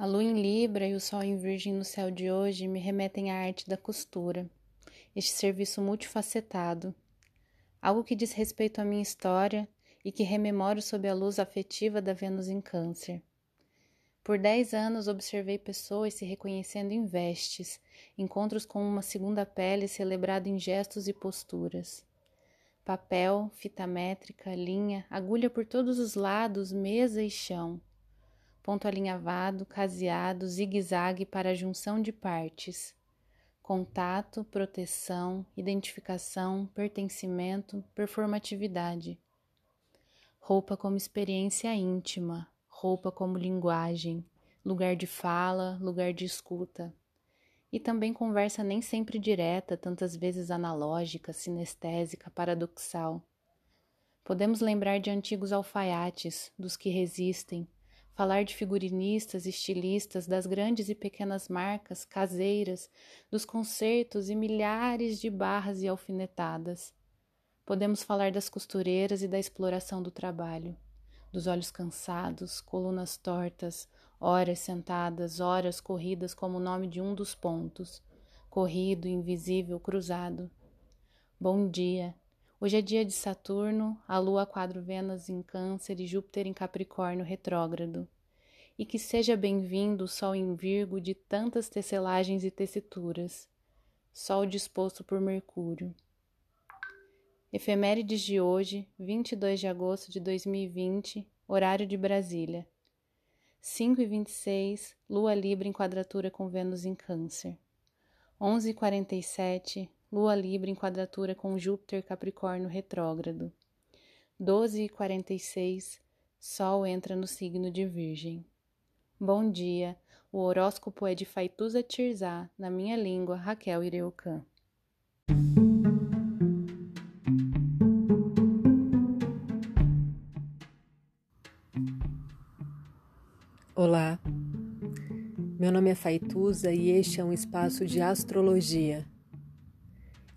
A lua em Libra e o sol em Virgem no céu de hoje me remetem à arte da costura, este serviço multifacetado, algo que diz respeito à minha história e que rememoro sob a luz afetiva da Vênus em Câncer. Por dez anos observei pessoas se reconhecendo em vestes, encontros com uma segunda pele celebrado em gestos e posturas. Papel, fita métrica, linha, agulha por todos os lados, mesa e chão ponto alinhavado, caseado, zigue-zague para junção de partes. Contato, proteção, identificação, pertencimento, performatividade. Roupa como experiência íntima, roupa como linguagem, lugar de fala, lugar de escuta. E também conversa nem sempre direta, tantas vezes analógica, sinestésica, paradoxal. Podemos lembrar de antigos alfaiates, dos que resistem, falar de figurinistas, estilistas, das grandes e pequenas marcas caseiras, dos concertos e milhares de barras e alfinetadas. Podemos falar das costureiras e da exploração do trabalho, dos olhos cansados, colunas tortas, horas sentadas, horas corridas como o nome de um dos pontos, corrido, invisível, cruzado. Bom dia. Hoje é dia de Saturno, a Lua quadro Vênus em Câncer e Júpiter em Capricórnio retrógrado e que seja bem-vindo o sol em Virgo de tantas tecelagens e tessituras, sol disposto por Mercúrio. Efemérides de hoje, 22 de agosto de 2020, horário de Brasília. 5 e 26, Lua Libra em quadratura com Vênus em Câncer. 11 e 47, Lua Libra em quadratura com Júpiter Capricórnio retrógrado. 12 e 46, Sol entra no signo de Virgem. Bom dia. O horóscopo é de Faituza Tirzá, na minha língua, Raquel Ireucan. Olá, meu nome é Faituza e este é um espaço de astrologia.